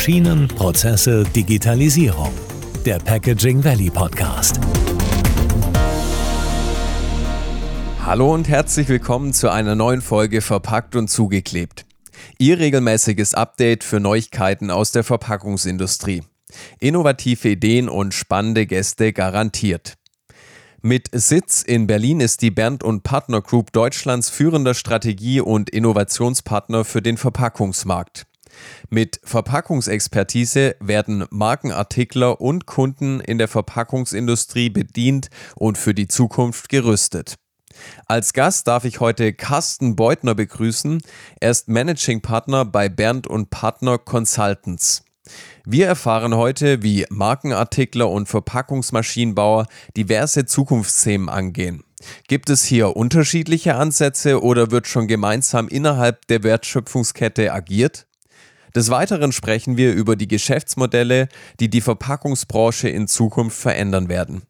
Maschinen, Prozesse, Digitalisierung. Der Packaging Valley Podcast. Hallo und herzlich willkommen zu einer neuen Folge Verpackt und zugeklebt. Ihr regelmäßiges Update für Neuigkeiten aus der Verpackungsindustrie. Innovative Ideen und spannende Gäste garantiert. Mit Sitz in Berlin ist die Bernd und Partner Group Deutschlands führender Strategie- und Innovationspartner für den Verpackungsmarkt. Mit Verpackungsexpertise werden Markenartikler und Kunden in der Verpackungsindustrie bedient und für die Zukunft gerüstet. Als Gast darf ich heute Carsten Beutner begrüßen. Er ist Managing Partner bei Bernd und Partner Consultants. Wir erfahren heute, wie Markenartikler und Verpackungsmaschinenbauer diverse Zukunftsthemen angehen. Gibt es hier unterschiedliche Ansätze oder wird schon gemeinsam innerhalb der Wertschöpfungskette agiert? Des Weiteren sprechen wir über die Geschäftsmodelle, die die Verpackungsbranche in Zukunft verändern werden.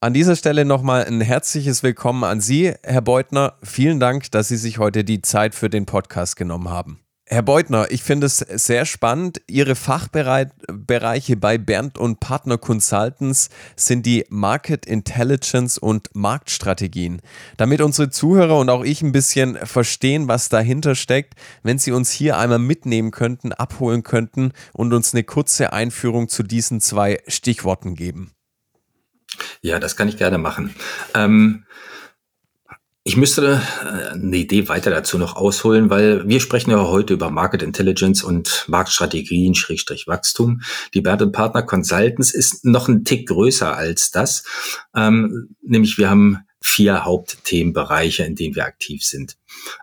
An dieser Stelle nochmal ein herzliches Willkommen an Sie, Herr Beutner. Vielen Dank, dass Sie sich heute die Zeit für den Podcast genommen haben. Herr Beutner, ich finde es sehr spannend. Ihre Fachbereiche bei Bernd und Partner Consultants sind die Market Intelligence und Marktstrategien. Damit unsere Zuhörer und auch ich ein bisschen verstehen, was dahinter steckt, wenn Sie uns hier einmal mitnehmen könnten, abholen könnten und uns eine kurze Einführung zu diesen zwei Stichworten geben. Ja, das kann ich gerne machen. Ähm ich müsste äh, eine Idee weiter dazu noch ausholen, weil wir sprechen ja heute über Market Intelligence und Marktstrategien, Schrägstrich Wachstum. Die Bernd Partner Consultants ist noch ein Tick größer als das. Ähm, nämlich wir haben vier Hauptthemenbereiche, in denen wir aktiv sind.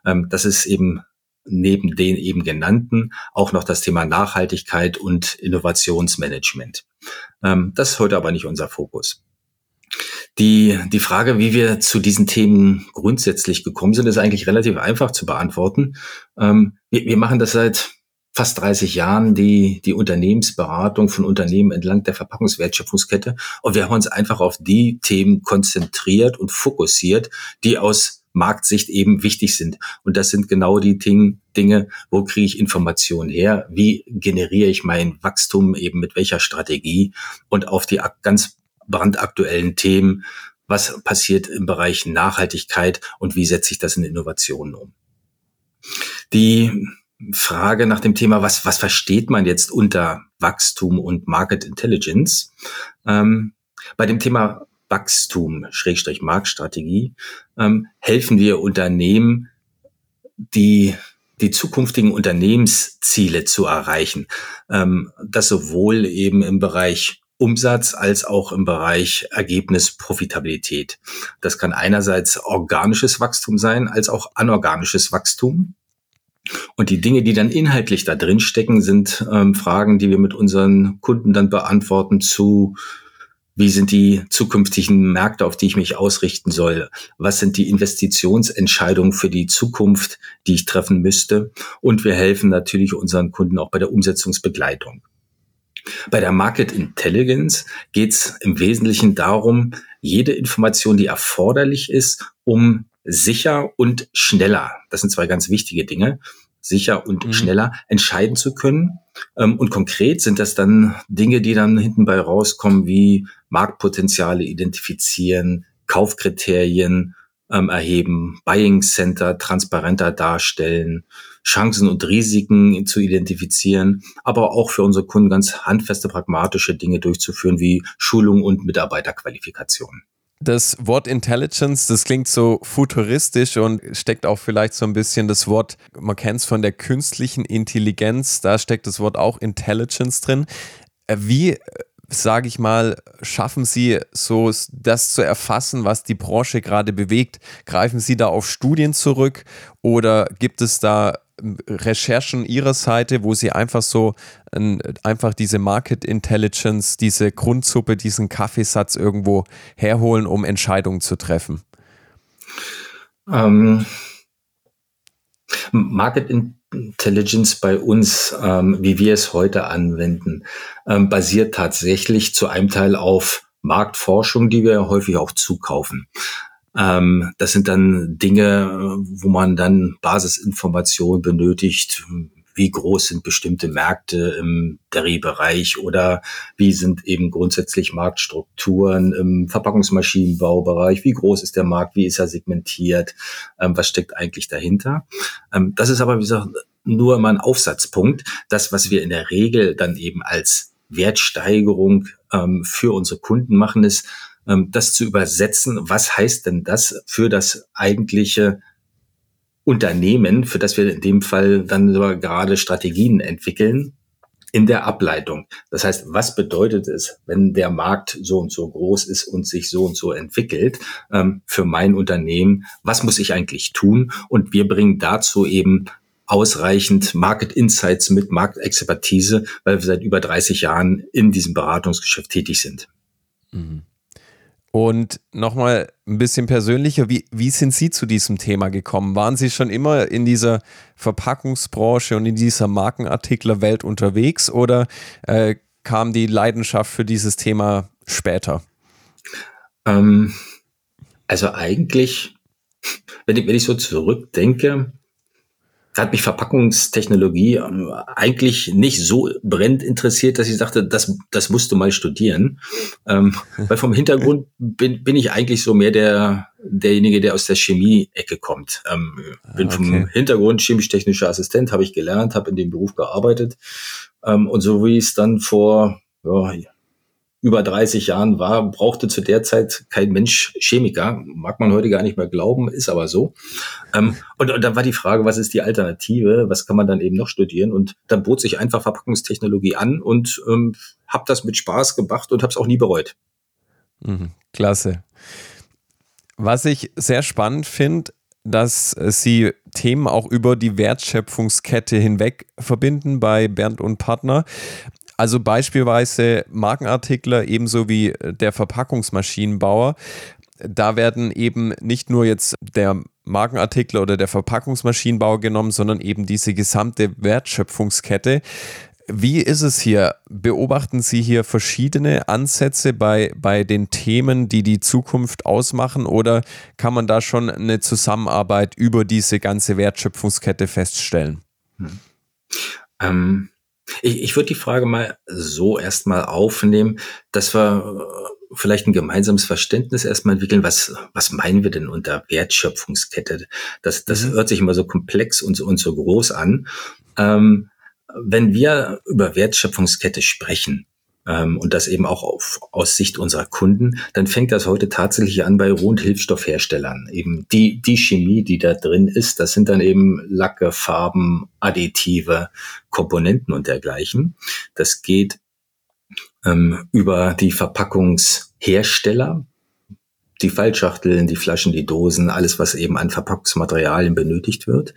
Ähm, das ist eben neben den eben genannten auch noch das Thema Nachhaltigkeit und Innovationsmanagement. Ähm, das ist heute aber nicht unser Fokus. Die, die Frage, wie wir zu diesen Themen grundsätzlich gekommen sind, ist eigentlich relativ einfach zu beantworten. Ähm, wir, wir machen das seit fast 30 Jahren die, die Unternehmensberatung von Unternehmen entlang der Verpackungswertschöpfungskette. Und wir haben uns einfach auf die Themen konzentriert und fokussiert, die aus Marktsicht eben wichtig sind. Und das sind genau die Dinge, wo kriege ich Informationen her? Wie generiere ich mein Wachstum eben mit welcher Strategie? Und auf die ganz brandaktuellen Themen. Was passiert im Bereich Nachhaltigkeit und wie setze ich das in Innovationen um? Die Frage nach dem Thema, was, was versteht man jetzt unter Wachstum und Market Intelligence? Ähm, bei dem Thema Wachstum, Schrägstrich Marktstrategie, ähm, helfen wir Unternehmen, die die zukünftigen Unternehmensziele zu erreichen. Ähm, das sowohl eben im Bereich Umsatz als auch im Bereich Ergebnis Profitabilität. Das kann einerseits organisches Wachstum sein, als auch anorganisches Wachstum. Und die Dinge, die dann inhaltlich da drin stecken, sind ähm, Fragen, die wir mit unseren Kunden dann beantworten zu, wie sind die zukünftigen Märkte, auf die ich mich ausrichten soll? Was sind die Investitionsentscheidungen für die Zukunft, die ich treffen müsste? Und wir helfen natürlich unseren Kunden auch bei der Umsetzungsbegleitung. Bei der Market Intelligence geht es im Wesentlichen darum, jede Information, die erforderlich ist, um sicher und schneller, das sind zwei ganz wichtige Dinge, sicher und mhm. schneller entscheiden zu können. Ähm, und konkret sind das dann Dinge, die dann hinten bei rauskommen, wie Marktpotenziale identifizieren, Kaufkriterien ähm, erheben, Buying Center transparenter darstellen, Chancen und Risiken zu identifizieren, aber auch für unsere Kunden ganz handfeste, pragmatische Dinge durchzuführen, wie Schulung und Mitarbeiterqualifikation. Das Wort Intelligence, das klingt so futuristisch und steckt auch vielleicht so ein bisschen das Wort, man kennt es von der künstlichen Intelligenz, da steckt das Wort auch Intelligence drin. Wie sage ich mal, schaffen Sie so das zu erfassen, was die Branche gerade bewegt? Greifen Sie da auf Studien zurück oder gibt es da ähm, Recherchen Ihrer Seite, wo Sie einfach so ein, einfach diese Market Intelligence, diese Grundsuppe, diesen Kaffeesatz irgendwo herholen, um Entscheidungen zu treffen? Ähm, Market Intelligence bei uns, ähm, wie wir es heute anwenden, ähm, basiert tatsächlich zu einem Teil auf Marktforschung, die wir häufig auch zukaufen. Ähm, das sind dann Dinge, wo man dann Basisinformationen benötigt, wie groß sind bestimmte Märkte im Dairy-Bereich oder wie sind eben grundsätzlich Marktstrukturen im Verpackungsmaschinenbaubereich, wie groß ist der Markt, wie ist er segmentiert, ähm, was steckt eigentlich dahinter. Ähm, das ist aber, wie gesagt, nur immer ein Aufsatzpunkt. Das, was wir in der Regel dann eben als Wertsteigerung ähm, für unsere Kunden machen, ist, ähm, das zu übersetzen. Was heißt denn das für das eigentliche Unternehmen, für das wir in dem Fall dann sogar gerade Strategien entwickeln, in der Ableitung. Das heißt, was bedeutet es, wenn der Markt so und so groß ist und sich so und so entwickelt ähm, für mein Unternehmen? Was muss ich eigentlich tun? Und wir bringen dazu eben ausreichend Market Insights mit Marktexpertise, weil wir seit über 30 Jahren in diesem Beratungsgeschäft tätig sind. Mhm. Und nochmal ein bisschen persönlicher, wie, wie sind Sie zu diesem Thema gekommen? Waren Sie schon immer in dieser Verpackungsbranche und in dieser Markenartiklerwelt unterwegs oder äh, kam die Leidenschaft für dieses Thema später? Ähm, also eigentlich, wenn ich, wenn ich so zurückdenke, hat mich Verpackungstechnologie ähm, eigentlich nicht so brennend interessiert, dass ich sagte, das, das musst du mal studieren. Ähm, weil vom Hintergrund bin, bin ich eigentlich so mehr der, derjenige, der aus der Chemie-Ecke kommt. Ähm, bin ah, okay. vom Hintergrund chemisch-technischer Assistent, habe ich gelernt, habe in dem Beruf gearbeitet. Ähm, und so wie es dann vor ja, über 30 Jahren war, brauchte zu der Zeit kein Mensch Chemiker. Mag man heute gar nicht mehr glauben, ist aber so. Ähm, und, und dann war die Frage, was ist die Alternative? Was kann man dann eben noch studieren? Und dann bot sich einfach Verpackungstechnologie an und ähm, habe das mit Spaß gemacht und habe es auch nie bereut. Mhm, klasse. Was ich sehr spannend finde, dass Sie Themen auch über die Wertschöpfungskette hinweg verbinden bei Bernd und Partner. Also beispielsweise Markenartikler ebenso wie der Verpackungsmaschinenbauer. Da werden eben nicht nur jetzt der Markenartikler oder der Verpackungsmaschinenbauer genommen, sondern eben diese gesamte Wertschöpfungskette. Wie ist es hier? Beobachten Sie hier verschiedene Ansätze bei, bei den Themen, die die Zukunft ausmachen oder kann man da schon eine Zusammenarbeit über diese ganze Wertschöpfungskette feststellen? Hm. Ähm, ich, ich würde die Frage mal so erstmal aufnehmen, dass wir äh, vielleicht ein gemeinsames Verständnis erstmal entwickeln. Was, was meinen wir denn unter Wertschöpfungskette? Das, das mhm. hört sich immer so komplex und, und so groß an. Ähm, wenn wir über Wertschöpfungskette sprechen, ähm, und das eben auch auf, aus Sicht unserer Kunden, dann fängt das heute tatsächlich an bei Roh- und Hilfsstoffherstellern. Eben die, die Chemie, die da drin ist, das sind dann eben Lacke, Farben, Additive, Komponenten und dergleichen. Das geht ähm, über die Verpackungshersteller, die Fallschachteln, die Flaschen, die Dosen, alles, was eben an Verpackungsmaterialien benötigt wird,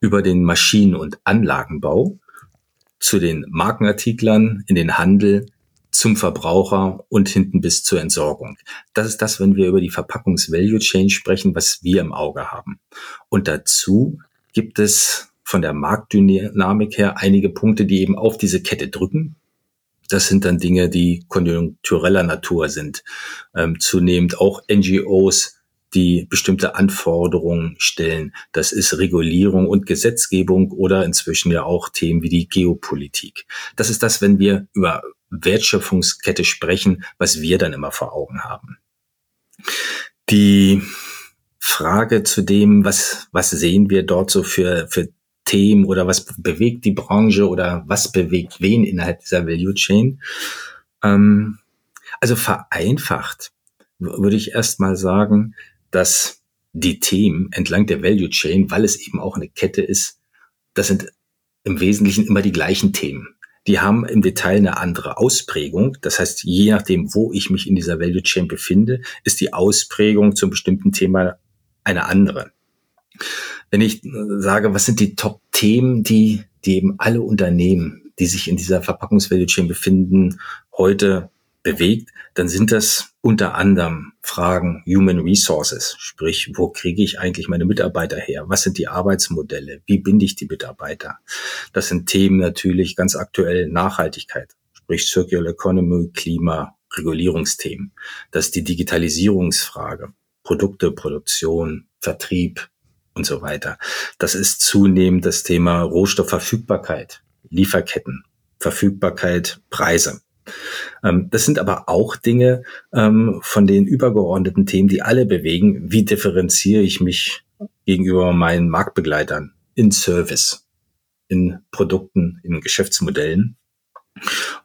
über den Maschinen- und Anlagenbau zu den Markenartiklern in den Handel, zum Verbraucher und hinten bis zur Entsorgung. Das ist das, wenn wir über die Verpackungs-Value Chain sprechen, was wir im Auge haben. Und dazu gibt es von der Marktdynamik her einige Punkte, die eben auf diese Kette drücken. Das sind dann Dinge, die konjunktureller Natur sind. Ähm, zunehmend auch NGOs, die bestimmte Anforderungen stellen. Das ist Regulierung und Gesetzgebung oder inzwischen ja auch Themen wie die Geopolitik. Das ist das, wenn wir über Wertschöpfungskette sprechen, was wir dann immer vor Augen haben. Die Frage zu dem, was, was sehen wir dort so für, für Themen oder was bewegt die Branche oder was bewegt wen innerhalb dieser Value Chain? Ähm, also vereinfacht würde ich erstmal sagen, dass die Themen entlang der Value Chain, weil es eben auch eine Kette ist, das sind im Wesentlichen immer die gleichen Themen die haben im Detail eine andere Ausprägung. Das heißt, je nachdem, wo ich mich in dieser Value Chain befinde, ist die Ausprägung zum bestimmten Thema eine andere. Wenn ich sage, was sind die Top-Themen, die, die eben alle Unternehmen, die sich in dieser Verpackungs-Value Chain befinden, heute bewegt, dann sind das unter anderem Fragen Human Resources, sprich, wo kriege ich eigentlich meine Mitarbeiter her? Was sind die Arbeitsmodelle? Wie binde ich die Mitarbeiter? Das sind Themen natürlich ganz aktuell Nachhaltigkeit, sprich Circular Economy, Klima, Regulierungsthemen. Das ist die Digitalisierungsfrage, Produkte, Produktion, Vertrieb und so weiter. Das ist zunehmend das Thema Rohstoffverfügbarkeit, Lieferketten, Verfügbarkeit, Preise. Ähm, das sind aber auch Dinge ähm, von den übergeordneten Themen, die alle bewegen. Wie differenziere ich mich gegenüber meinen Marktbegleitern in Service, in Produkten, in Geschäftsmodellen?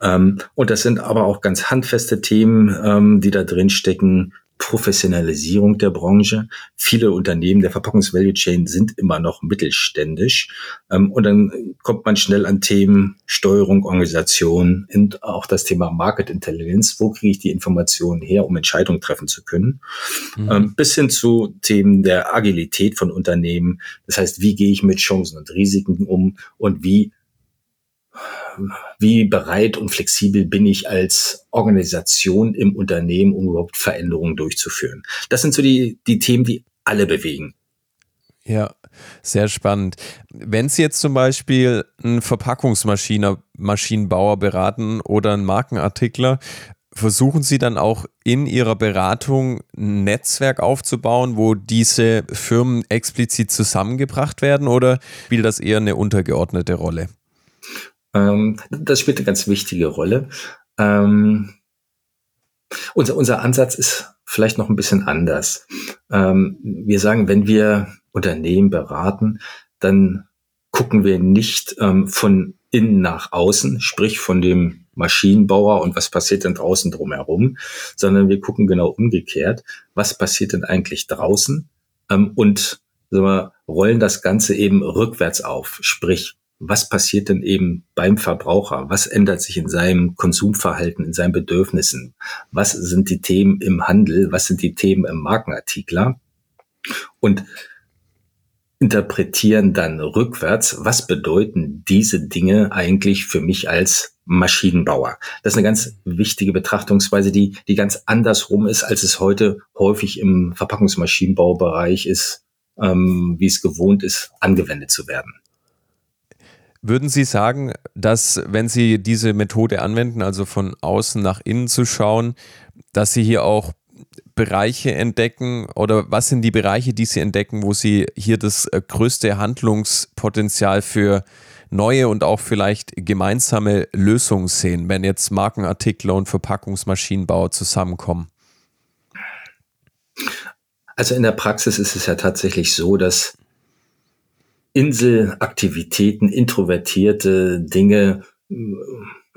Ähm, und das sind aber auch ganz handfeste Themen, die da drin stecken. Professionalisierung der Branche. Viele Unternehmen der Verpackungs-Value Chain sind immer noch mittelständisch. Ähm, und dann kommt man schnell an Themen Steuerung, Organisation und auch das Thema Market Intelligence. Wo kriege ich die Informationen her, um Entscheidungen treffen zu können? Mhm. Ähm, bis hin zu Themen der Agilität von Unternehmen. Das heißt, wie gehe ich mit Chancen und Risiken um und wie wie bereit und flexibel bin ich als Organisation im Unternehmen, um überhaupt Veränderungen durchzuführen. Das sind so die, die Themen, die alle bewegen. Ja, sehr spannend. Wenn Sie jetzt zum Beispiel einen Verpackungsmaschinenbauer beraten oder einen Markenartikler, versuchen Sie dann auch in Ihrer Beratung ein Netzwerk aufzubauen, wo diese Firmen explizit zusammengebracht werden oder spielt das eher eine untergeordnete Rolle? Ähm, das spielt eine ganz wichtige Rolle. Ähm, unser, unser Ansatz ist vielleicht noch ein bisschen anders. Ähm, wir sagen, wenn wir Unternehmen beraten, dann gucken wir nicht ähm, von innen nach außen, sprich von dem Maschinenbauer und was passiert denn draußen drumherum, sondern wir gucken genau umgekehrt, was passiert denn eigentlich draußen ähm, und wir, rollen das Ganze eben rückwärts auf, sprich was passiert denn eben beim Verbraucher? Was ändert sich in seinem Konsumverhalten, in seinen Bedürfnissen? Was sind die Themen im Handel? Was sind die Themen im Markenartikler? Und interpretieren dann rückwärts, was bedeuten diese Dinge eigentlich für mich als Maschinenbauer? Das ist eine ganz wichtige Betrachtungsweise, die, die ganz andersrum ist, als es heute häufig im Verpackungsmaschinenbaubereich ist, ähm, wie es gewohnt ist, angewendet zu werden. Würden Sie sagen, dass wenn Sie diese Methode anwenden, also von außen nach innen zu schauen, dass Sie hier auch Bereiche entdecken oder was sind die Bereiche, die Sie entdecken, wo Sie hier das äh, größte Handlungspotenzial für neue und auch vielleicht gemeinsame Lösungen sehen, wenn jetzt Markenartikler und Verpackungsmaschinenbauer zusammenkommen? Also in der Praxis ist es ja tatsächlich so, dass Inselaktivitäten, introvertierte Dinge äh,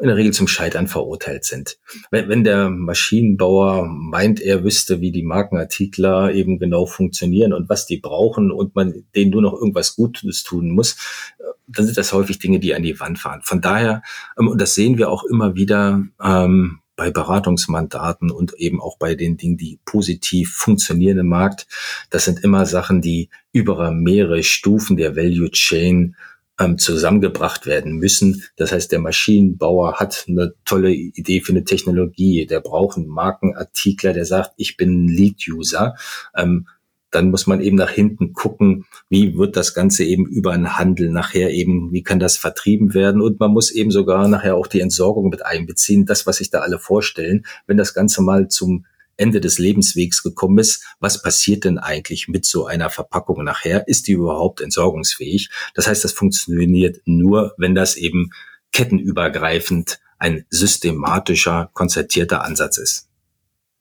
in der Regel zum Scheitern verurteilt sind. Wenn, wenn der Maschinenbauer meint, er wüsste, wie die Markenartikler eben genau funktionieren und was die brauchen und man denen nur noch irgendwas Gutes tun muss, äh, dann sind das häufig Dinge, die an die Wand fahren. Von daher, ähm, und das sehen wir auch immer wieder, ähm, bei Beratungsmandaten und eben auch bei den Dingen, die positiv funktionieren im Markt. Das sind immer Sachen, die über mehrere Stufen der Value Chain ähm, zusammengebracht werden müssen. Das heißt, der Maschinenbauer hat eine tolle Idee für eine Technologie. Der braucht einen Markenartikler, der sagt, ich bin Lead-User. Ähm, dann muss man eben nach hinten gucken, wie wird das Ganze eben über einen Handel nachher eben, wie kann das vertrieben werden und man muss eben sogar nachher auch die Entsorgung mit einbeziehen, das, was sich da alle vorstellen, wenn das Ganze mal zum Ende des Lebenswegs gekommen ist, was passiert denn eigentlich mit so einer Verpackung nachher? Ist die überhaupt entsorgungsfähig? Das heißt, das funktioniert nur, wenn das eben kettenübergreifend ein systematischer, konzertierter Ansatz ist.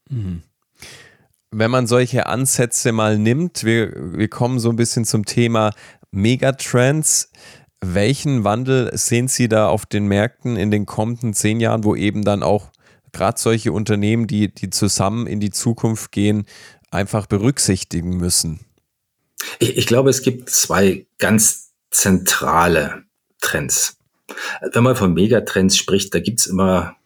Mhm wenn man solche Ansätze mal nimmt, wir, wir kommen so ein bisschen zum Thema Megatrends. Welchen Wandel sehen Sie da auf den Märkten in den kommenden zehn Jahren, wo eben dann auch gerade solche Unternehmen, die, die zusammen in die Zukunft gehen, einfach berücksichtigen müssen? Ich, ich glaube, es gibt zwei ganz zentrale Trends. Wenn man von Megatrends spricht, da gibt es immer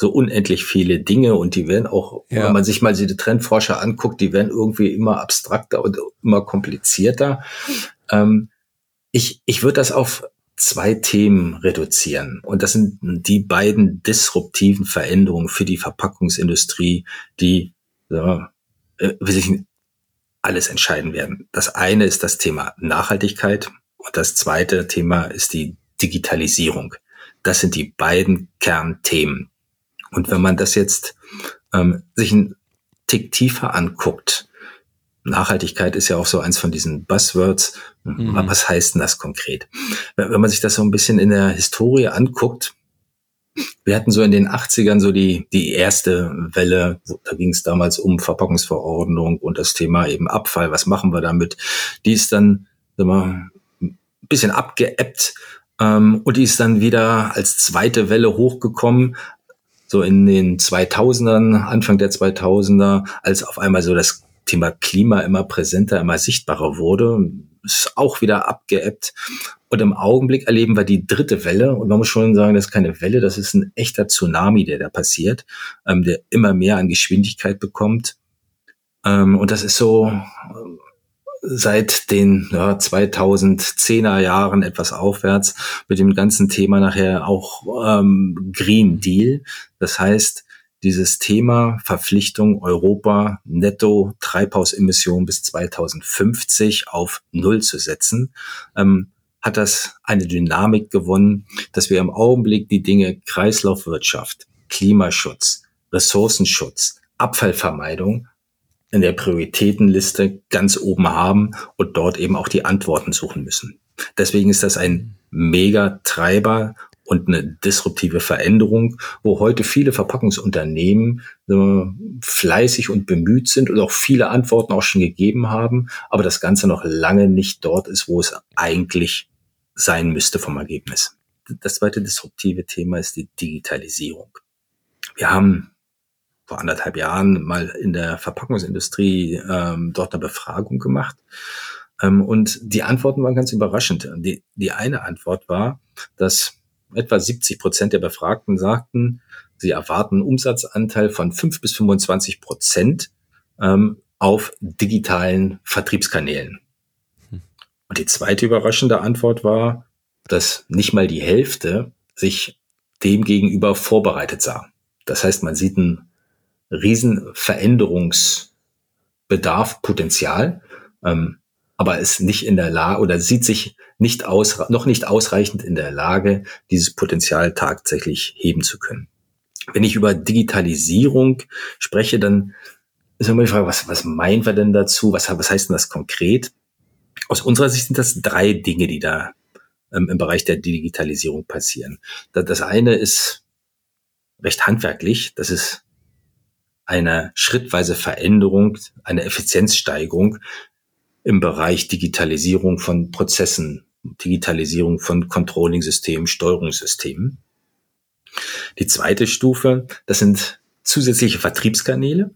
so unendlich viele Dinge und die werden auch, ja. wenn man sich mal diese Trendforscher anguckt, die werden irgendwie immer abstrakter und immer komplizierter. Ähm, ich ich würde das auf zwei Themen reduzieren. Und das sind die beiden disruptiven Veränderungen für die Verpackungsindustrie, die ja, äh, sich alles entscheiden werden. Das eine ist das Thema Nachhaltigkeit und das zweite Thema ist die Digitalisierung. Das sind die beiden Kernthemen. Und wenn man das jetzt ähm, sich einen Tick tiefer anguckt, Nachhaltigkeit ist ja auch so eins von diesen Buzzwords. Mhm. Was heißt denn das konkret? Wenn man sich das so ein bisschen in der Historie anguckt, wir hatten so in den 80ern so die, die erste Welle, da ging es damals um Verpackungsverordnung und das Thema eben Abfall, was machen wir damit? Die ist dann sagen wir, ein bisschen abgeebbt ähm, und die ist dann wieder als zweite Welle hochgekommen, so in den 2000ern, Anfang der 2000er, als auf einmal so das Thema Klima immer präsenter, immer sichtbarer wurde, ist auch wieder abgeebbt. Und im Augenblick erleben wir die dritte Welle. Und man muss schon sagen, das ist keine Welle, das ist ein echter Tsunami, der da passiert, ähm, der immer mehr an Geschwindigkeit bekommt. Ähm, und das ist so seit den ja, 2010er Jahren etwas aufwärts mit dem ganzen Thema nachher auch ähm, Green Deal. Das heißt, dieses Thema Verpflichtung Europa netto Treibhausemissionen bis 2050 auf Null zu setzen, ähm, hat das eine Dynamik gewonnen, dass wir im Augenblick die Dinge Kreislaufwirtschaft, Klimaschutz, Ressourcenschutz, Abfallvermeidung in der Prioritätenliste ganz oben haben und dort eben auch die Antworten suchen müssen. Deswegen ist das ein Megatreiber und eine disruptive Veränderung, wo heute viele Verpackungsunternehmen äh, fleißig und bemüht sind und auch viele Antworten auch schon gegeben haben, aber das Ganze noch lange nicht dort ist, wo es eigentlich sein müsste vom Ergebnis. Das zweite disruptive Thema ist die Digitalisierung. Wir haben vor anderthalb Jahren mal in der Verpackungsindustrie ähm, dort eine Befragung gemacht. Ähm, und die Antworten waren ganz überraschend. Die, die eine Antwort war, dass etwa 70 Prozent der Befragten sagten, sie erwarten einen Umsatzanteil von 5 bis 25 Prozent ähm, auf digitalen Vertriebskanälen. Hm. Und die zweite überraschende Antwort war, dass nicht mal die Hälfte sich dem gegenüber vorbereitet sah. Das heißt, man sieht einen riesen Veränderungsbedarf, Potenzial, ähm, aber ist nicht in der Lage oder sieht sich nicht aus, noch nicht ausreichend in der Lage, dieses Potenzial tatsächlich heben zu können. Wenn ich über Digitalisierung spreche, dann ist immer die Frage, was, was meinen wir denn dazu? Was, was heißt denn das konkret? Aus unserer Sicht sind das drei Dinge, die da ähm, im Bereich der Digitalisierung passieren. Das eine ist recht handwerklich. Das ist eine schrittweise Veränderung, eine Effizienzsteigerung im Bereich Digitalisierung von Prozessen, Digitalisierung von Controlling-Systemen, Steuerungssystemen. Die zweite Stufe, das sind zusätzliche Vertriebskanäle.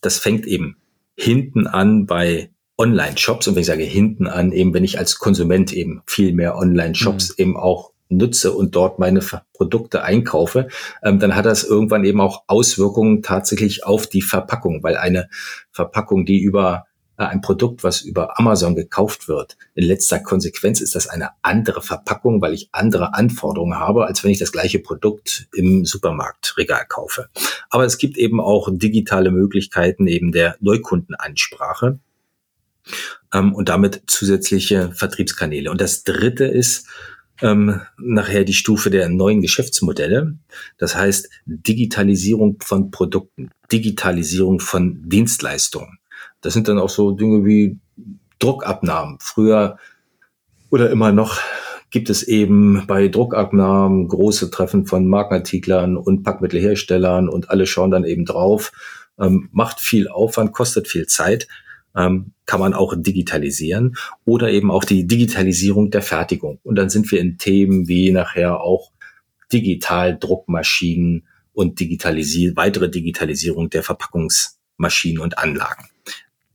Das fängt eben hinten an bei Online-Shops. Und wenn ich sage hinten an, eben wenn ich als Konsument eben viel mehr Online-Shops mhm. eben auch nutze und dort meine Produkte einkaufe, ähm, dann hat das irgendwann eben auch Auswirkungen tatsächlich auf die Verpackung, weil eine Verpackung, die über äh, ein Produkt, was über Amazon gekauft wird, in letzter Konsequenz ist das eine andere Verpackung, weil ich andere Anforderungen habe, als wenn ich das gleiche Produkt im Supermarktregal kaufe. Aber es gibt eben auch digitale Möglichkeiten eben der Neukundenansprache ähm, und damit zusätzliche Vertriebskanäle. Und das dritte ist, ähm, nachher die Stufe der neuen Geschäftsmodelle. Das heißt Digitalisierung von Produkten, Digitalisierung von Dienstleistungen. Das sind dann auch so Dinge wie Druckabnahmen. Früher oder immer noch gibt es eben bei Druckabnahmen große Treffen von Markenartiklern und Packmittelherstellern und alle schauen dann eben drauf. Ähm, macht viel Aufwand, kostet viel Zeit, ähm, kann man auch digitalisieren oder eben auch die Digitalisierung der Fertigung. Und dann sind wir in Themen wie nachher auch Digitaldruckmaschinen und Digitalisi weitere Digitalisierung der Verpackungsmaschinen und Anlagen.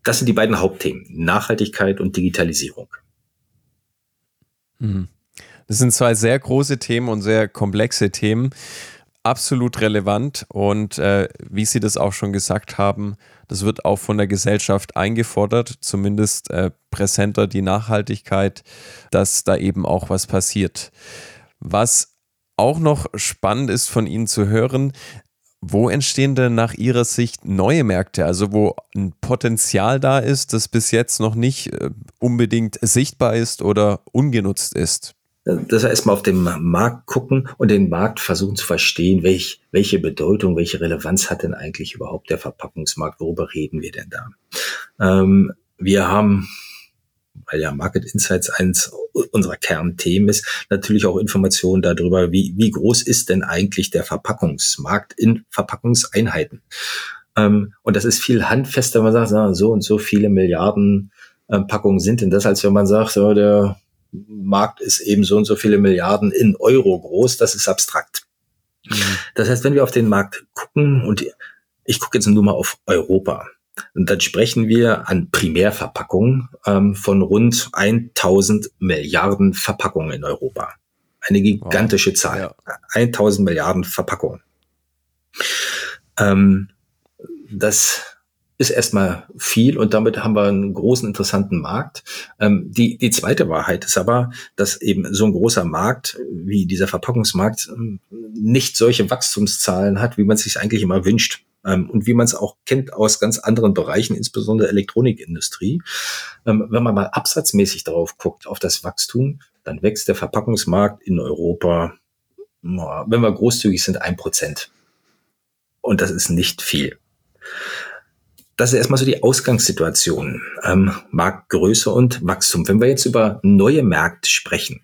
Das sind die beiden Hauptthemen, Nachhaltigkeit und Digitalisierung. Mhm. Das sind zwei sehr große Themen und sehr komplexe Themen, absolut relevant und äh, wie Sie das auch schon gesagt haben, das wird auch von der Gesellschaft eingefordert, zumindest äh, präsenter die Nachhaltigkeit, dass da eben auch was passiert. Was auch noch spannend ist von Ihnen zu hören, wo entstehen denn nach Ihrer Sicht neue Märkte, also wo ein Potenzial da ist, das bis jetzt noch nicht äh, unbedingt sichtbar ist oder ungenutzt ist? Das heißt mal auf den Markt gucken und den Markt versuchen zu verstehen, welch, welche Bedeutung, welche Relevanz hat denn eigentlich überhaupt der Verpackungsmarkt, worüber reden wir denn da? Ähm, wir haben weil ja Market Insights eins unserer Kernthemen ist, natürlich auch Informationen darüber, wie, wie groß ist denn eigentlich der Verpackungsmarkt in Verpackungseinheiten. Ähm, und das ist viel handfester, wenn man sagt, so und so viele Milliarden äh, Packungen sind denn das, als wenn man sagt, so, der Markt ist eben so und so viele Milliarden in Euro groß, das ist abstrakt. Mhm. Das heißt, wenn wir auf den Markt gucken und ich gucke jetzt nur mal auf Europa, und dann sprechen wir an Primärverpackungen ähm, von rund 1000 Milliarden Verpackungen in Europa. Eine gigantische wow. Zahl. Ja. 1000 Milliarden Verpackungen. Ähm, das ist erstmal viel und damit haben wir einen großen, interessanten Markt. Ähm, die, die zweite Wahrheit ist aber, dass eben so ein großer Markt wie dieser Verpackungsmarkt ähm, nicht solche Wachstumszahlen hat, wie man es sich eigentlich immer wünscht. Ähm, und wie man es auch kennt aus ganz anderen Bereichen, insbesondere Elektronikindustrie. Ähm, wenn man mal absatzmäßig darauf guckt, auf das Wachstum, dann wächst der Verpackungsmarkt in Europa, wenn wir großzügig sind, ein Prozent. Und das ist nicht viel das ist erstmal so die Ausgangssituation. Ähm, Marktgröße und Wachstum. Wenn wir jetzt über neue Märkte sprechen,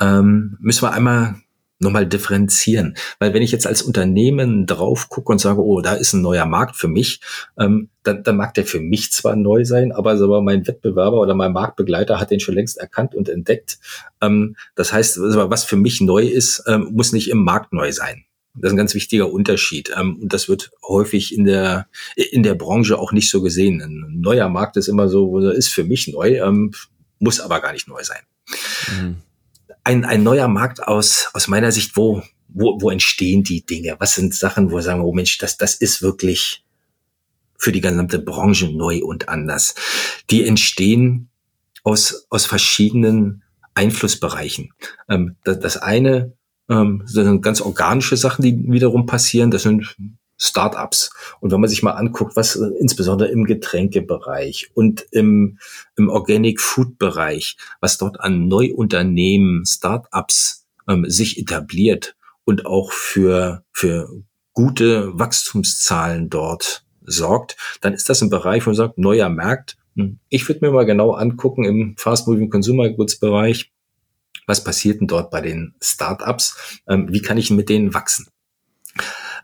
ähm, müssen wir einmal nochmal differenzieren. Weil wenn ich jetzt als Unternehmen drauf gucke und sage, oh, da ist ein neuer Markt für mich, ähm, dann, dann mag der für mich zwar neu sein, aber, aber mein Wettbewerber oder mein Marktbegleiter hat den schon längst erkannt und entdeckt. Ähm, das heißt, was für mich neu ist, ähm, muss nicht im Markt neu sein. Das ist ein ganz wichtiger Unterschied. Ähm, und das wird häufig in der, in der Branche auch nicht so gesehen. Ein neuer Markt ist immer so, ist für mich neu, ähm, muss aber gar nicht neu sein. Mhm. Ein, ein neuer Markt aus, aus meiner Sicht, wo, wo, wo entstehen die Dinge? Was sind Sachen, wo wir sagen, oh Mensch, das, das ist wirklich für die gesamte Branche neu und anders. Die entstehen aus, aus verschiedenen Einflussbereichen. Ähm, das, das eine ähm, das sind ganz organische Sachen, die wiederum passieren. Das sind Startups. Und wenn man sich mal anguckt, was äh, insbesondere im Getränkebereich und im, im Organic Food Bereich, was dort an Neuunternehmen, Startups ähm, sich etabliert und auch für, für gute Wachstumszahlen dort sorgt, dann ist das ein Bereich, wo man sagt, neuer Markt. Hm, ich würde mir mal genau angucken im Fast Moving Consumer Goods Bereich, was passiert denn dort bei den Startups? Ähm, wie kann ich mit denen wachsen?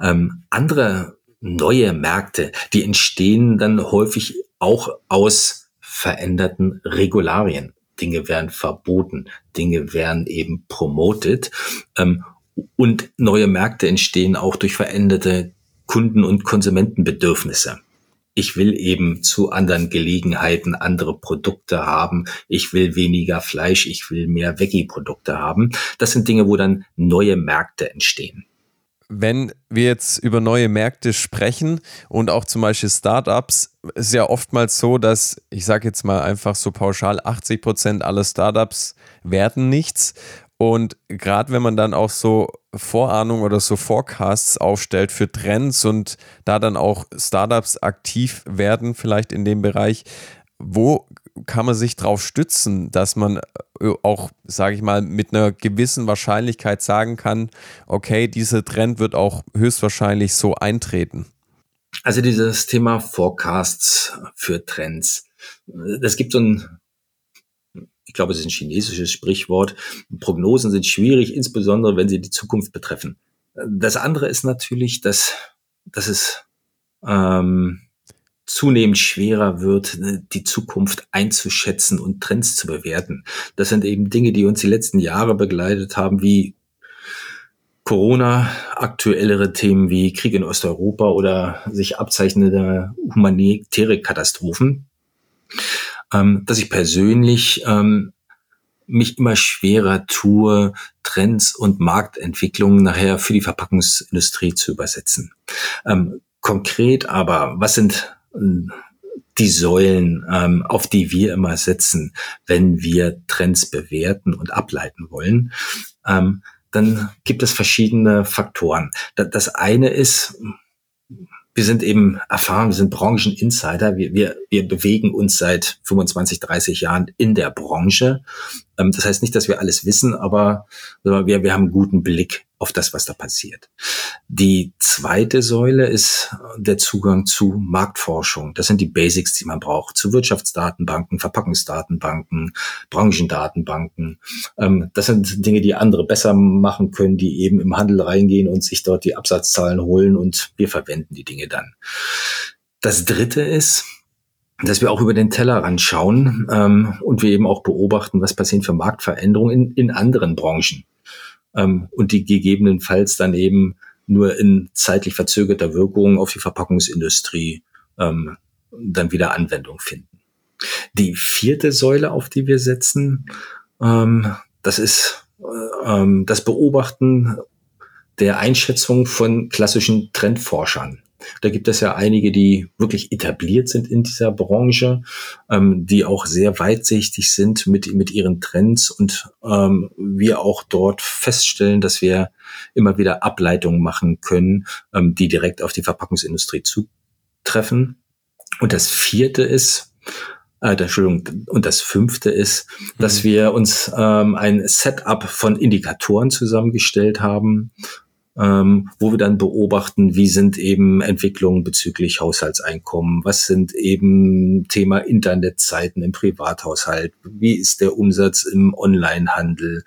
Ähm, andere neue Märkte, die entstehen dann häufig auch aus veränderten Regularien. Dinge werden verboten, Dinge werden eben promoted ähm, und neue Märkte entstehen auch durch veränderte Kunden- und Konsumentenbedürfnisse ich will eben zu anderen Gelegenheiten andere Produkte haben. Ich will weniger Fleisch, ich will mehr Veggie-Produkte haben. Das sind Dinge, wo dann neue Märkte entstehen. Wenn wir jetzt über neue Märkte sprechen und auch zum Beispiel Startups, ist ja oftmals so, dass ich sage jetzt mal einfach so pauschal, 80 Prozent aller Startups werden nichts. Und gerade wenn man dann auch so Vorahnung oder so Forecasts aufstellt für Trends und da dann auch Startups aktiv werden, vielleicht in dem Bereich, wo kann man sich darauf stützen, dass man äh, auch, sage ich mal, mit einer gewissen Wahrscheinlichkeit sagen kann, okay, dieser Trend wird auch höchstwahrscheinlich so eintreten? Also dieses Thema Forecasts für Trends. Es gibt so ein ich glaube, es ist ein chinesisches Sprichwort. Prognosen sind schwierig, insbesondere wenn sie die Zukunft betreffen. Das andere ist natürlich, dass, dass es ähm, zunehmend schwerer wird, die Zukunft einzuschätzen und Trends zu bewerten. Das sind eben Dinge, die uns die letzten Jahre begleitet haben, wie Corona, aktuellere Themen wie Krieg in Osteuropa oder sich abzeichnende humanitäre Katastrophen ähm, dass ich persönlich ähm, mich immer schwerer tue, Trends und Marktentwicklungen nachher für die Verpackungsindustrie zu übersetzen. Ähm, konkret aber, was sind äh, die Säulen, ähm, auf die wir immer setzen, wenn wir Trends bewerten und ableiten wollen? Ähm, dann gibt es verschiedene Faktoren. Das eine ist, wir sind eben erfahren, wir sind Brancheninsider. Wir, wir, wir bewegen uns seit 25, 30 Jahren in der Branche. Ähm, das heißt nicht, dass wir alles wissen, aber wir, wir haben einen guten Blick auf das, was da passiert. Die zweite Säule ist der Zugang zu Marktforschung. Das sind die Basics, die man braucht. Zu Wirtschaftsdatenbanken, Verpackungsdatenbanken, Branchendatenbanken. Ähm, das sind Dinge, die andere besser machen können, die eben im Handel reingehen und sich dort die Absatzzahlen holen und wir verwenden die Dinge dann. Das dritte ist, dass wir auch über den Tellerrand schauen ähm, und wir eben auch beobachten, was passieren für Marktveränderungen in, in anderen Branchen ähm, und die gegebenenfalls dann eben nur in zeitlich verzögerter Wirkung auf die Verpackungsindustrie ähm, dann wieder Anwendung finden. Die vierte Säule, auf die wir setzen, ähm, das ist äh, ähm, das Beobachten der Einschätzung von klassischen Trendforschern. Da gibt es ja einige, die wirklich etabliert sind in dieser Branche, ähm, die auch sehr weitsichtig sind mit, mit ihren Trends und ähm, wir auch dort feststellen, dass wir immer wieder Ableitungen machen können, ähm, die direkt auf die Verpackungsindustrie zutreffen. Und das vierte ist, äh, Entschuldigung, und das fünfte ist, dass mhm. wir uns ähm, ein Setup von Indikatoren zusammengestellt haben, ähm, wo wir dann beobachten, wie sind eben Entwicklungen bezüglich Haushaltseinkommen, was sind eben Thema Internetzeiten im Privathaushalt, wie ist der Umsatz im Onlinehandel,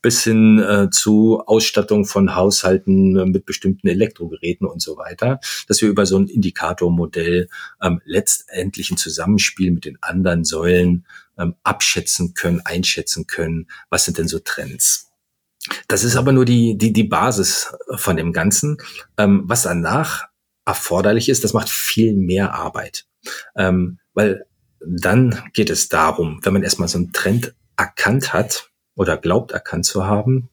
bis hin äh, zu Ausstattung von Haushalten äh, mit bestimmten Elektrogeräten und so weiter, dass wir über so ein Indikatormodell ähm, letztendlich ein Zusammenspiel mit den anderen Säulen ähm, abschätzen können, einschätzen können, was sind denn so Trends. Das ist aber nur die, die, die Basis von dem Ganzen. Ähm, was danach erforderlich ist, das macht viel mehr Arbeit. Ähm, weil dann geht es darum, wenn man erstmal so einen Trend erkannt hat oder glaubt erkannt zu haben,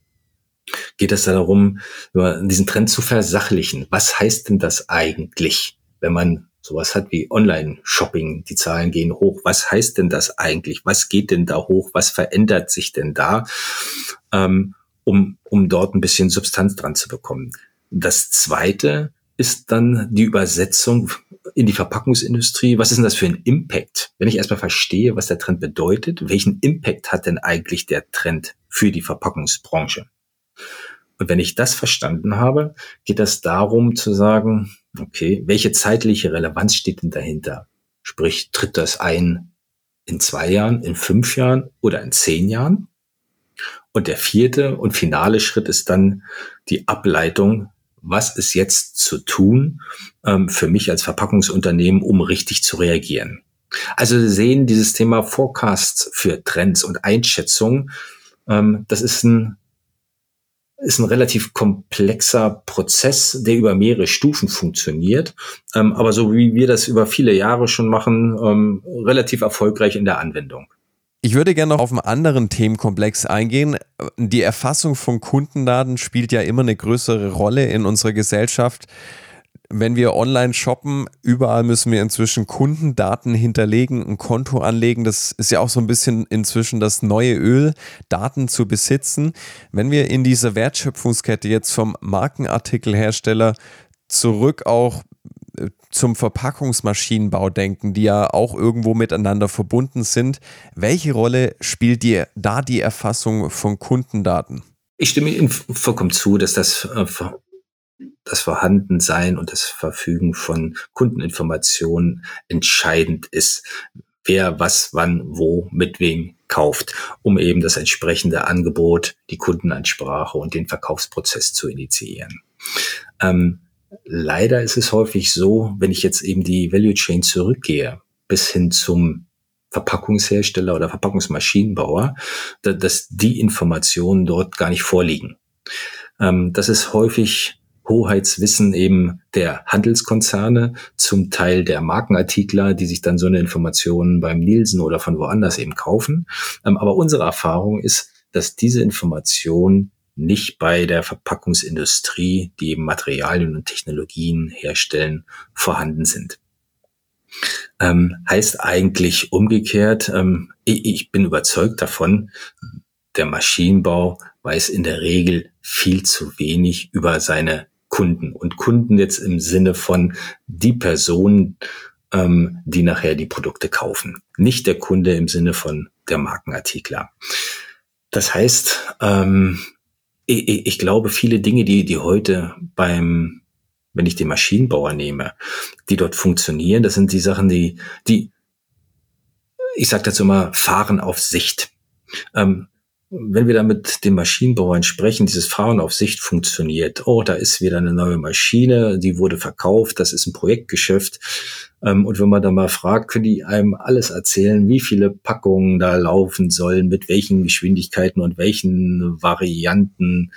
geht es darum, diesen Trend zu versachlichen. Was heißt denn das eigentlich, wenn man sowas hat wie Online-Shopping, die Zahlen gehen hoch. Was heißt denn das eigentlich? Was geht denn da hoch? Was verändert sich denn da? Ähm, um, um dort ein bisschen Substanz dran zu bekommen. Das zweite ist dann die Übersetzung in die Verpackungsindustrie. Was ist denn das für ein Impact? Wenn ich erstmal verstehe, was der Trend bedeutet, welchen Impact hat denn eigentlich der Trend für die Verpackungsbranche? Und wenn ich das verstanden habe, geht das darum zu sagen, okay, welche zeitliche Relevanz steht denn dahinter? Sprich, tritt das ein in zwei Jahren, in fünf Jahren oder in zehn Jahren? Und der vierte und finale Schritt ist dann die Ableitung, was ist jetzt zu tun ähm, für mich als Verpackungsunternehmen, um richtig zu reagieren. Also Sie sehen dieses Thema Forecasts für Trends und Einschätzung, ähm, das ist ein ist ein relativ komplexer Prozess, der über mehrere Stufen funktioniert, ähm, aber so wie wir das über viele Jahre schon machen, ähm, relativ erfolgreich in der Anwendung. Ich würde gerne noch auf einen anderen Themenkomplex eingehen. Die Erfassung von Kundendaten spielt ja immer eine größere Rolle in unserer Gesellschaft. Wenn wir online shoppen, überall müssen wir inzwischen Kundendaten hinterlegen, ein Konto anlegen. Das ist ja auch so ein bisschen inzwischen das neue Öl, Daten zu besitzen. Wenn wir in dieser Wertschöpfungskette jetzt vom Markenartikelhersteller zurück auch zum Verpackungsmaschinenbau denken, die ja auch irgendwo miteinander verbunden sind. Welche Rolle spielt dir da die Erfassung von Kundendaten? Ich stimme Ihnen vollkommen zu, dass das, äh, das Vorhandensein und das Verfügen von Kundeninformationen entscheidend ist, wer was, wann, wo, mit wem kauft, um eben das entsprechende Angebot, die Kundenansprache und den Verkaufsprozess zu initiieren. Ähm, leider ist es häufig so, wenn ich jetzt eben die Value Chain zurückgehe, bis hin zum Verpackungshersteller oder Verpackungsmaschinenbauer, dass die Informationen dort gar nicht vorliegen. Ähm, das ist häufig Hoheitswissen eben der Handelskonzerne, zum Teil der Markenartikler, die sich dann so eine Information beim Nielsen oder von woanders eben kaufen. Ähm, aber unsere Erfahrung ist, dass diese Information nicht bei der Verpackungsindustrie, die eben Materialien und Technologien herstellen, vorhanden sind. Ähm, heißt eigentlich umgekehrt, ähm, ich, ich bin überzeugt davon, der Maschinenbau weiß in der Regel viel zu wenig über seine Kunden. Und Kunden jetzt im Sinne von die Personen, ähm, die nachher die Produkte kaufen. Nicht der Kunde im Sinne von der Markenartikler. Das heißt, ähm, ich, ich glaube, viele Dinge, die, die heute beim, wenn ich den Maschinenbauer nehme, die dort funktionieren, das sind die Sachen, die, die, ich sage dazu immer, fahren auf Sicht. Ähm, wenn wir da mit den Maschinenbauern sprechen, dieses Fahren auf Sicht funktioniert. Oh, da ist wieder eine neue Maschine, die wurde verkauft, das ist ein Projektgeschäft. Ähm, und wenn man da mal fragt, können die einem alles erzählen, wie viele Packungen da laufen sollen, mit welchen Geschwindigkeiten und welchen Varianten.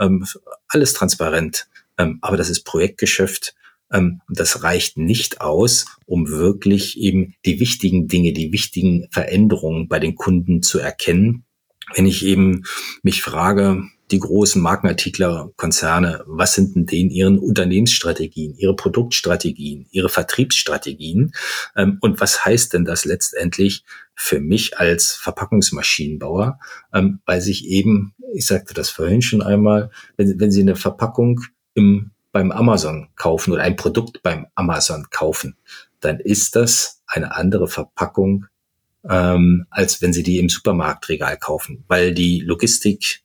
Ähm, alles transparent. Ähm, aber das ist Projektgeschäft. Das reicht nicht aus, um wirklich eben die wichtigen Dinge, die wichtigen Veränderungen bei den Kunden zu erkennen wenn ich eben mich frage, die großen Markenartikler, Konzerne, was sind denn denen ihren Unternehmensstrategien, ihre Produktstrategien, ihre Vertriebsstrategien ähm, und was heißt denn das letztendlich für mich als Verpackungsmaschinenbauer, ähm, weil sich eben, ich sagte das vorhin schon einmal, wenn, wenn Sie eine Verpackung im, beim Amazon kaufen oder ein Produkt beim Amazon kaufen, dann ist das eine andere Verpackung ähm, als wenn sie die im Supermarktregal kaufen, weil die Logistik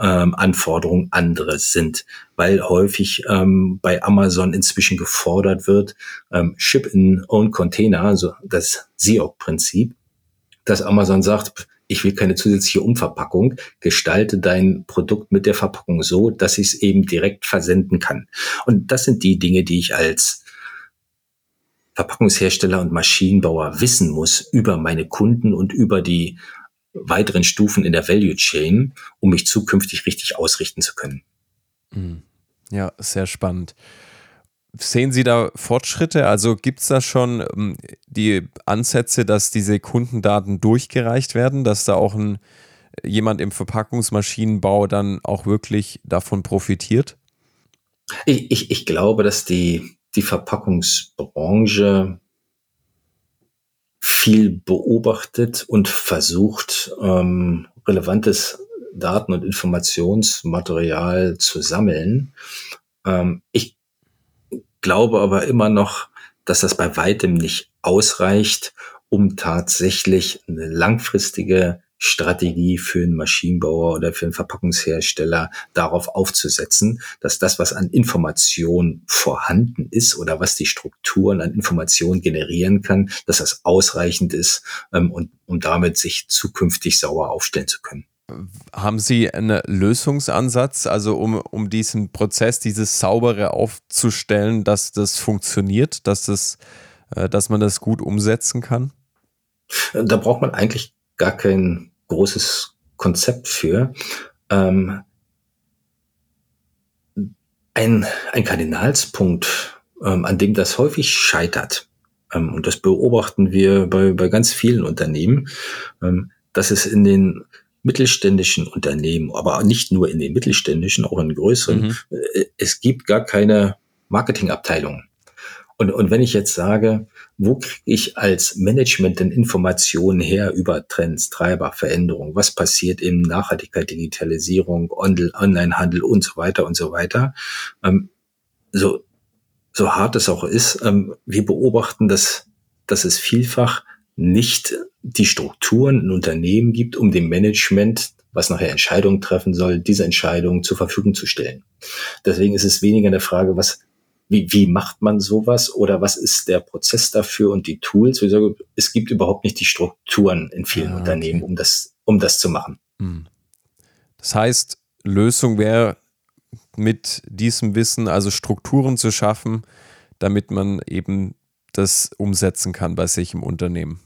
ähm, Anforderungen andere sind, weil häufig ähm, bei Amazon inzwischen gefordert wird, ähm, Ship in Own Container, also das SIOC-Prinzip, dass Amazon sagt, ich will keine zusätzliche Umverpackung, gestalte dein Produkt mit der Verpackung so, dass ich es eben direkt versenden kann. Und das sind die Dinge, die ich als Verpackungshersteller und Maschinenbauer wissen muss über meine Kunden und über die weiteren Stufen in der Value Chain, um mich zukünftig richtig ausrichten zu können. Mhm. Ja, sehr spannend. Sehen Sie da Fortschritte? Also gibt es da schon ähm, die Ansätze, dass diese Kundendaten durchgereicht werden, dass da auch ein, jemand im Verpackungsmaschinenbau dann auch wirklich davon profitiert? Ich, ich, ich glaube, dass die, die Verpackungsbranche viel beobachtet und versucht, ähm, relevantes Daten- und Informationsmaterial zu sammeln. Ähm, ich glaube aber immer noch, dass das bei weitem nicht ausreicht, um tatsächlich eine langfristige Strategie für einen Maschinenbauer oder für einen Verpackungshersteller darauf aufzusetzen, dass das, was an Information vorhanden ist oder was die Strukturen an Information generieren kann, dass das ausreichend ist ähm, und um damit sich zukünftig sauer aufstellen zu können. Haben Sie einen Lösungsansatz, also um, um diesen Prozess, dieses saubere aufzustellen, dass das funktioniert, dass, das, äh, dass man das gut umsetzen kann? Da braucht man eigentlich gar kein großes Konzept für. Ähm, ein, ein Kardinalspunkt, ähm, an dem das häufig scheitert, ähm, und das beobachten wir bei, bei ganz vielen Unternehmen, ähm, dass es in den mittelständischen Unternehmen, aber nicht nur in den mittelständischen, auch in größeren, mhm. äh, es gibt gar keine Marketingabteilung. Und, und wenn ich jetzt sage, wo kriege ich als Management denn Informationen her über Trends, Treiber, Veränderungen? Was passiert in Nachhaltigkeit, Digitalisierung, Onlinehandel und so weiter und so weiter? Ähm, so, so hart es auch ist, ähm, wir beobachten, dass, dass es vielfach nicht die Strukturen in Unternehmen gibt, um dem Management, was nachher Entscheidungen treffen soll, diese Entscheidungen zur Verfügung zu stellen. Deswegen ist es weniger eine Frage, was wie, wie macht man sowas oder was ist der Prozess dafür und die Tools? Es gibt überhaupt nicht die Strukturen in vielen ah, Unternehmen, um das, um das zu machen. Hm. Das heißt, Lösung wäre mit diesem Wissen, also Strukturen zu schaffen, damit man eben das umsetzen kann bei sich im Unternehmen.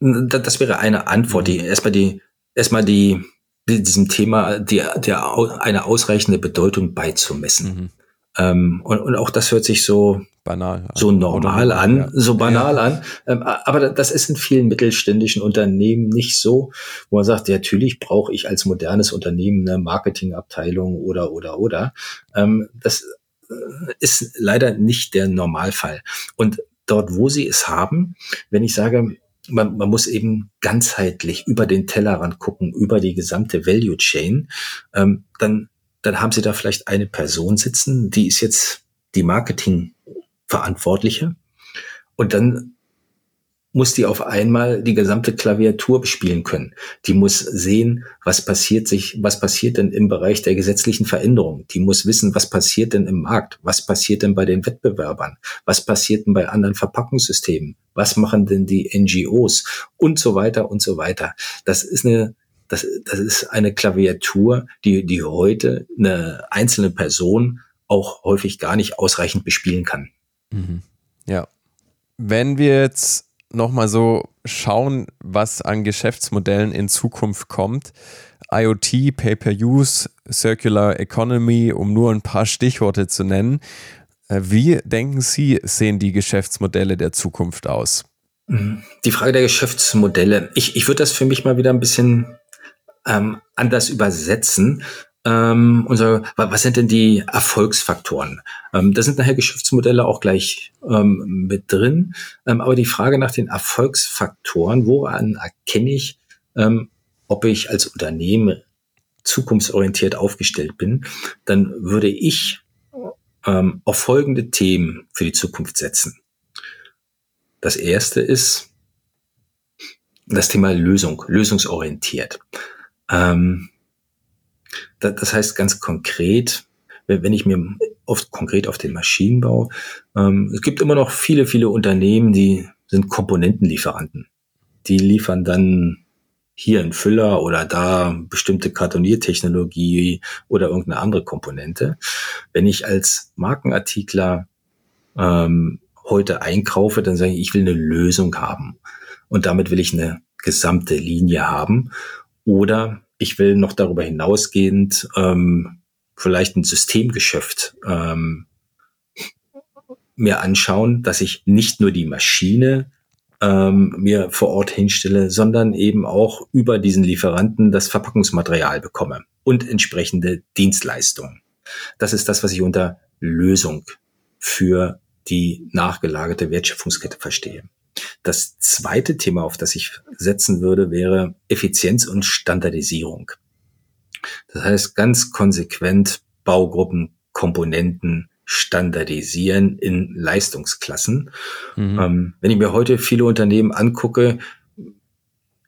Das wäre eine Antwort, die erstmal die, erstmal die, diesem Thema die, der, eine ausreichende Bedeutung beizumessen. Mhm. Ähm, und, und auch das hört sich so banal, so normal Oder, an, ja. so banal ja. an. Ähm, aber das ist in vielen mittelständischen Unternehmen nicht so, wo man sagt, ja, natürlich brauche ich als modernes Unternehmen eine Marketingabteilung oder oder oder. Ähm, das äh, ist leider nicht der Normalfall. Und dort, wo sie es haben, wenn ich sage, man, man muss eben ganzheitlich über den Tellerrand gucken, über die gesamte Value Chain, ähm, dann dann haben Sie da vielleicht eine Person sitzen, die ist jetzt die Marketingverantwortliche. Und dann muss die auf einmal die gesamte Klaviatur bespielen können. Die muss sehen, was passiert sich, was passiert denn im Bereich der gesetzlichen Veränderungen. Die muss wissen, was passiert denn im Markt? Was passiert denn bei den Wettbewerbern? Was passiert denn bei anderen Verpackungssystemen? Was machen denn die NGOs? Und so weiter und so weiter. Das ist eine, das, das ist eine Klaviatur, die, die heute eine einzelne Person auch häufig gar nicht ausreichend bespielen kann. Mhm. Ja. Wenn wir jetzt nochmal so schauen, was an Geschäftsmodellen in Zukunft kommt. IoT, Pay-per-Use, Circular Economy, um nur ein paar Stichworte zu nennen. Äh, wie denken Sie, sehen die Geschäftsmodelle der Zukunft aus? Die Frage der Geschäftsmodelle. Ich, ich würde das für mich mal wieder ein bisschen ähm, anders übersetzen ähm, unser, was sind denn die Erfolgsfaktoren? Ähm, da sind nachher Geschäftsmodelle auch gleich ähm, mit drin. Ähm, aber die Frage nach den Erfolgsfaktoren, woran erkenne ich, ähm, ob ich als Unternehmen zukunftsorientiert aufgestellt bin, dann würde ich ähm, auf folgende Themen für die Zukunft setzen. Das erste ist das Thema Lösung, lösungsorientiert. Ähm, das heißt ganz konkret, wenn ich mir oft konkret auf den Maschinenbau, ähm, es gibt immer noch viele, viele Unternehmen, die sind Komponentenlieferanten. Die liefern dann hier einen Füller oder da bestimmte Kartoniertechnologie oder irgendeine andere Komponente. Wenn ich als Markenartikler ähm, heute einkaufe, dann sage ich, ich will eine Lösung haben. Und damit will ich eine gesamte Linie haben. Oder ich will noch darüber hinausgehend ähm, vielleicht ein Systemgeschäft ähm, mir anschauen, dass ich nicht nur die Maschine ähm, mir vor Ort hinstelle, sondern eben auch über diesen Lieferanten das Verpackungsmaterial bekomme und entsprechende Dienstleistungen. Das ist das, was ich unter Lösung für die nachgelagerte Wertschöpfungskette verstehe. Das zweite Thema, auf das ich setzen würde, wäre Effizienz und Standardisierung. Das heißt, ganz konsequent Baugruppen, Komponenten standardisieren in Leistungsklassen. Mhm. Ähm, wenn ich mir heute viele Unternehmen angucke,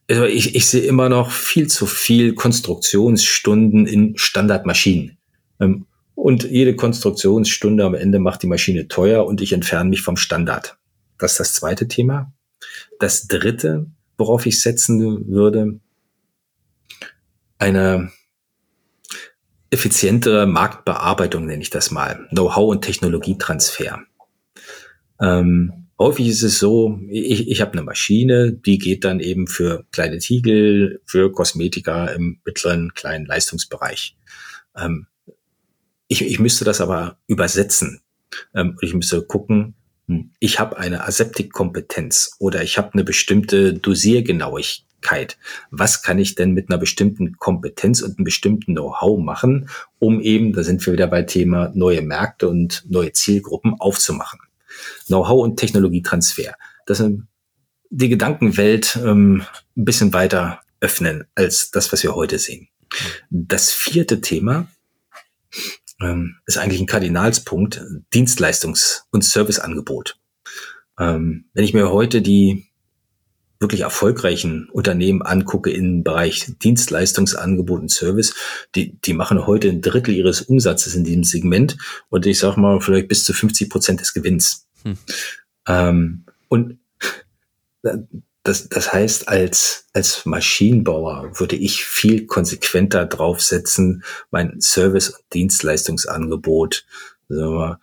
also ich, ich sehe immer noch viel zu viel Konstruktionsstunden in Standardmaschinen. Ähm, und jede Konstruktionsstunde am Ende macht die Maschine teuer und ich entferne mich vom Standard. Das ist das zweite Thema. Das dritte, worauf ich setzen würde, eine effizientere Marktbearbeitung nenne ich das mal. Know-how und Technologietransfer. Ähm, häufig ist es so, ich, ich habe eine Maschine, die geht dann eben für kleine Tiegel, für Kosmetika im mittleren, kleinen Leistungsbereich. Ähm, ich, ich müsste das aber übersetzen. Ähm, ich müsste gucken. Ich habe eine Aseptikkompetenz oder ich habe eine bestimmte Dosiergenauigkeit. Was kann ich denn mit einer bestimmten Kompetenz und einem bestimmten Know-how machen, um eben, da sind wir wieder bei Thema neue Märkte und neue Zielgruppen aufzumachen. Know-how und Technologietransfer. Das sind die Gedankenwelt ähm, ein bisschen weiter öffnen als das, was wir heute sehen. Das vierte Thema ähm, ist eigentlich ein Kardinalspunkt, Dienstleistungs- und Serviceangebot. Ähm, wenn ich mir heute die wirklich erfolgreichen Unternehmen angucke im Bereich Dienstleistungsangebot und Service, die, die machen heute ein Drittel ihres Umsatzes in diesem Segment und ich sage mal vielleicht bis zu 50 Prozent des Gewinns. Hm. Ähm, und das, das heißt, als, als Maschinenbauer würde ich viel konsequenter draufsetzen, mein Service- und Dienstleistungsangebot wir,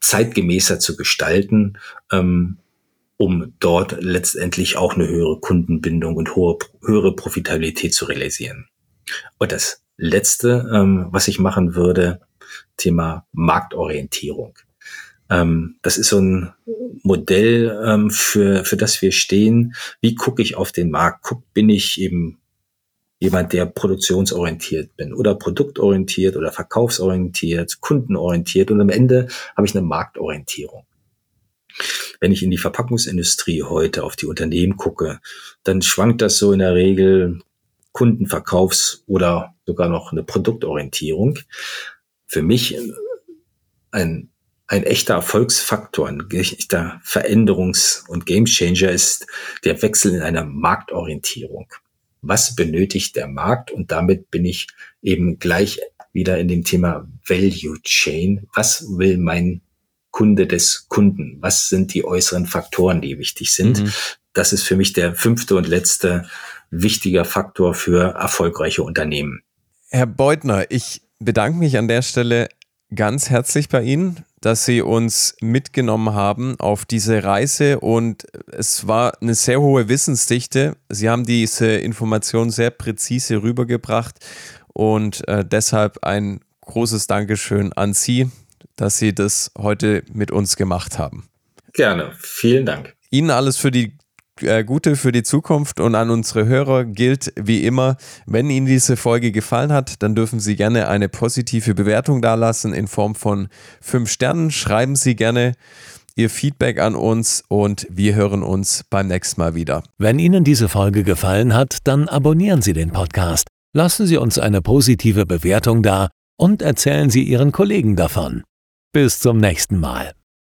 zeitgemäßer zu gestalten, ähm, um dort letztendlich auch eine höhere Kundenbindung und hohe, höhere Profitabilität zu realisieren. Und das Letzte, ähm, was ich machen würde, Thema Marktorientierung. Ähm, das ist so ein Modell, ähm, für, für das wir stehen. Wie gucke ich auf den Markt? Guck, bin ich eben jemand, der produktionsorientiert bin oder produktorientiert oder verkaufsorientiert, kundenorientiert und am Ende habe ich eine Marktorientierung. Wenn ich in die Verpackungsindustrie heute auf die Unternehmen gucke, dann schwankt das so in der Regel Kundenverkaufs- oder sogar noch eine Produktorientierung. Für mich ein ein echter Erfolgsfaktor, ein echter Veränderungs- und Gamechanger ist der Wechsel in einer Marktorientierung. Was benötigt der Markt? Und damit bin ich eben gleich wieder in dem Thema Value Chain. Was will mein Kunde des Kunden? Was sind die äußeren Faktoren, die wichtig sind? Mhm. Das ist für mich der fünfte und letzte wichtiger Faktor für erfolgreiche Unternehmen. Herr Beutner, ich bedanke mich an der Stelle ganz herzlich bei Ihnen dass Sie uns mitgenommen haben auf diese Reise und es war eine sehr hohe Wissensdichte. Sie haben diese Information sehr präzise rübergebracht und äh, deshalb ein großes Dankeschön an Sie, dass Sie das heute mit uns gemacht haben. Gerne, vielen Dank. Ihnen alles für die Gute für die Zukunft und an unsere Hörer gilt wie immer, wenn Ihnen diese Folge gefallen hat, dann dürfen Sie gerne eine positive Bewertung dalassen in Form von fünf Sternen. Schreiben Sie gerne Ihr Feedback an uns und wir hören uns beim nächsten Mal wieder. Wenn Ihnen diese Folge gefallen hat, dann abonnieren Sie den Podcast, lassen Sie uns eine positive Bewertung da und erzählen Sie Ihren Kollegen davon. Bis zum nächsten Mal.